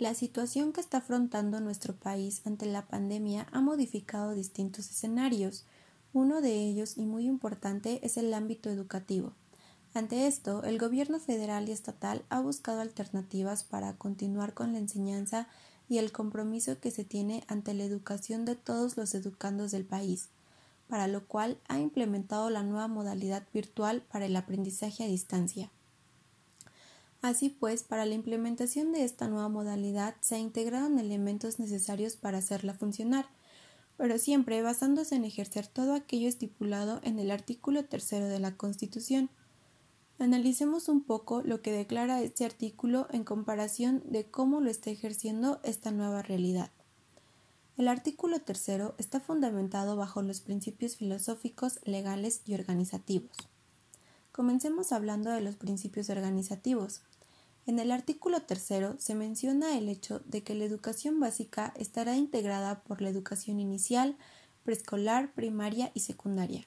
La situación que está afrontando nuestro país ante la pandemia ha modificado distintos escenarios. Uno de ellos, y muy importante, es el ámbito educativo. Ante esto, el gobierno federal y estatal ha buscado alternativas para continuar con la enseñanza y el compromiso que se tiene ante la educación de todos los educandos del país, para lo cual ha implementado la nueva modalidad virtual para el aprendizaje a distancia. Así pues, para la implementación de esta nueva modalidad se integraron elementos necesarios para hacerla funcionar, pero siempre basándose en ejercer todo aquello estipulado en el artículo tercero de la Constitución. Analicemos un poco lo que declara este artículo en comparación de cómo lo está ejerciendo esta nueva realidad. El artículo tercero está fundamentado bajo los principios filosóficos, legales y organizativos. Comencemos hablando de los principios organizativos. En el artículo tercero se menciona el hecho de que la educación básica estará integrada por la educación inicial, preescolar, primaria y secundaria.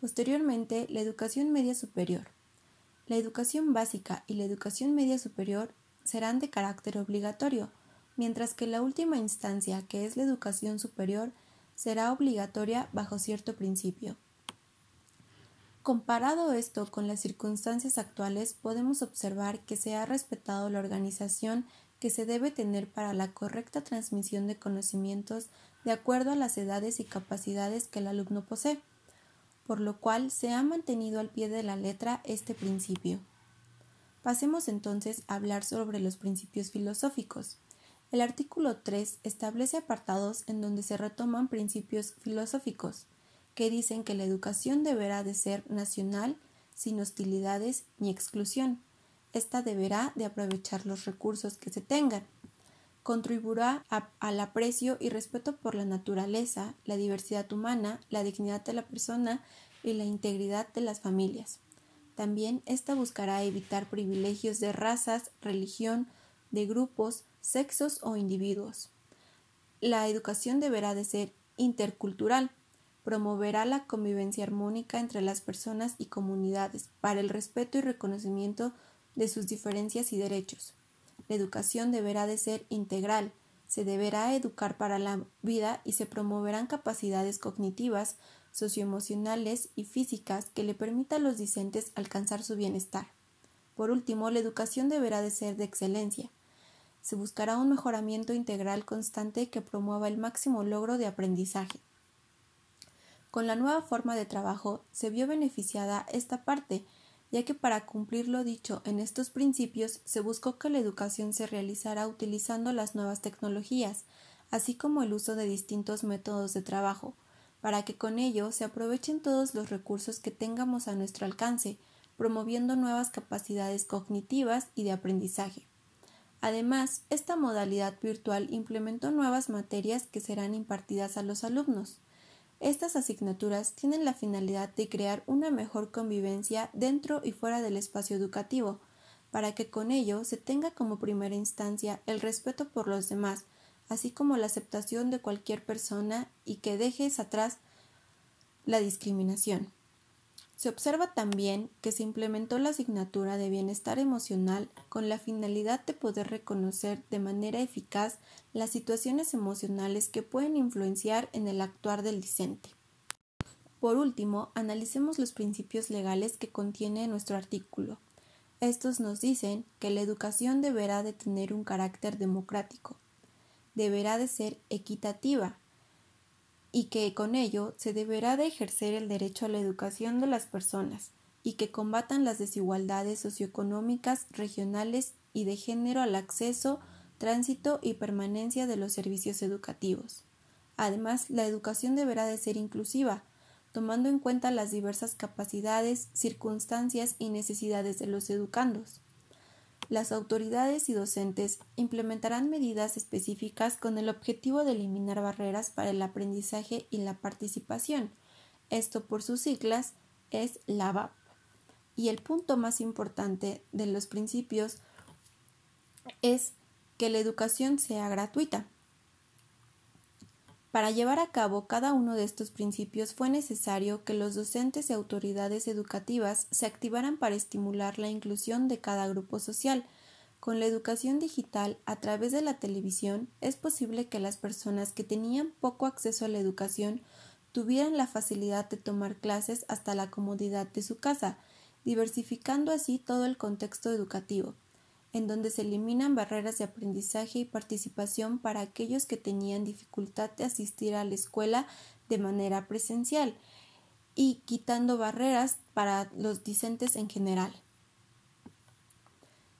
Posteriormente, la educación media superior. La educación básica y la educación media superior serán de carácter obligatorio, mientras que la última instancia, que es la educación superior, será obligatoria bajo cierto principio. Comparado esto con las circunstancias actuales, podemos observar que se ha respetado la organización que se debe tener para la correcta transmisión de conocimientos de acuerdo a las edades y capacidades que el alumno posee, por lo cual se ha mantenido al pie de la letra este principio. Pasemos entonces a hablar sobre los principios filosóficos. El artículo 3 establece apartados en donde se retoman principios filosóficos, que dicen que la educación deberá de ser nacional, sin hostilidades ni exclusión. Esta deberá de aprovechar los recursos que se tengan. Contribuirá al aprecio y respeto por la naturaleza, la diversidad humana, la dignidad de la persona y la integridad de las familias. También esta buscará evitar privilegios de razas, religión, de grupos, sexos o individuos. La educación deberá de ser intercultural, promoverá la convivencia armónica entre las personas y comunidades para el respeto y reconocimiento de sus diferencias y derechos. La educación deberá de ser integral, se deberá educar para la vida y se promoverán capacidades cognitivas, socioemocionales y físicas que le permitan a los discentes alcanzar su bienestar. Por último, la educación deberá de ser de excelencia. Se buscará un mejoramiento integral constante que promueva el máximo logro de aprendizaje. Con la nueva forma de trabajo se vio beneficiada esta parte, ya que para cumplir lo dicho en estos principios se buscó que la educación se realizara utilizando las nuevas tecnologías, así como el uso de distintos métodos de trabajo, para que con ello se aprovechen todos los recursos que tengamos a nuestro alcance, promoviendo nuevas capacidades cognitivas y de aprendizaje. Además, esta modalidad virtual implementó nuevas materias que serán impartidas a los alumnos. Estas asignaturas tienen la finalidad de crear una mejor convivencia dentro y fuera del espacio educativo, para que con ello se tenga como primera instancia el respeto por los demás, así como la aceptación de cualquier persona y que dejes atrás la discriminación. Se observa también que se implementó la asignatura de bienestar emocional con la finalidad de poder reconocer de manera eficaz las situaciones emocionales que pueden influenciar en el actuar del discente. Por último, analicemos los principios legales que contiene nuestro artículo. Estos nos dicen que la educación deberá de tener un carácter democrático, deberá de ser equitativa, y que con ello se deberá de ejercer el derecho a la educación de las personas y que combatan las desigualdades socioeconómicas, regionales y de género al acceso, tránsito y permanencia de los servicios educativos. Además, la educación deberá de ser inclusiva, tomando en cuenta las diversas capacidades, circunstancias y necesidades de los educandos. Las autoridades y docentes implementarán medidas específicas con el objetivo de eliminar barreras para el aprendizaje y la participación. Esto por sus siglas es LAVAP. Y el punto más importante de los principios es que la educación sea gratuita. Para llevar a cabo cada uno de estos principios fue necesario que los docentes y autoridades educativas se activaran para estimular la inclusión de cada grupo social, Con la educación digital a través de la televisión es posible que las personas que tenían poco acceso a la educación tuvieran la facilidad de tomar clases hasta la comodidad de su casa, diversificando así todo el contexto educativo, en donde se eliminan barreras de aprendizaje y participación para aquellos que tenían dificultad de asistir a la escuela de manera presencial y quitando barreras para los discentes en general.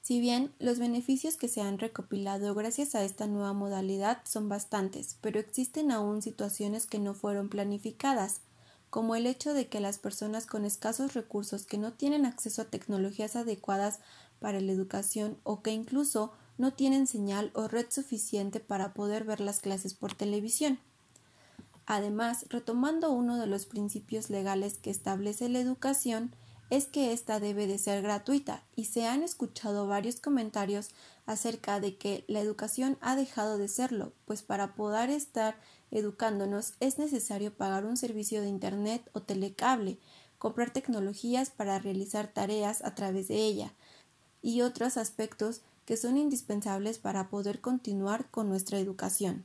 Si bien los beneficios que se han recopilado gracias a esta nueva modalidad son bastantes, pero existen aún situaciones que no fueron planificadas, como el hecho de que las personas con escasos recursos que no tienen acceso a tecnologías adecuadas para la educación o que incluso no tienen señal o red suficiente para poder ver las clases por televisión. Además, retomando uno de los principios legales que establece la educación, es que ésta debe de ser gratuita y se han escuchado varios comentarios acerca de que la educación ha dejado de serlo, pues para poder estar educándonos es necesario pagar un servicio de Internet o telecable, comprar tecnologías para realizar tareas a través de ella y otros aspectos que son indispensables para poder continuar con nuestra educación.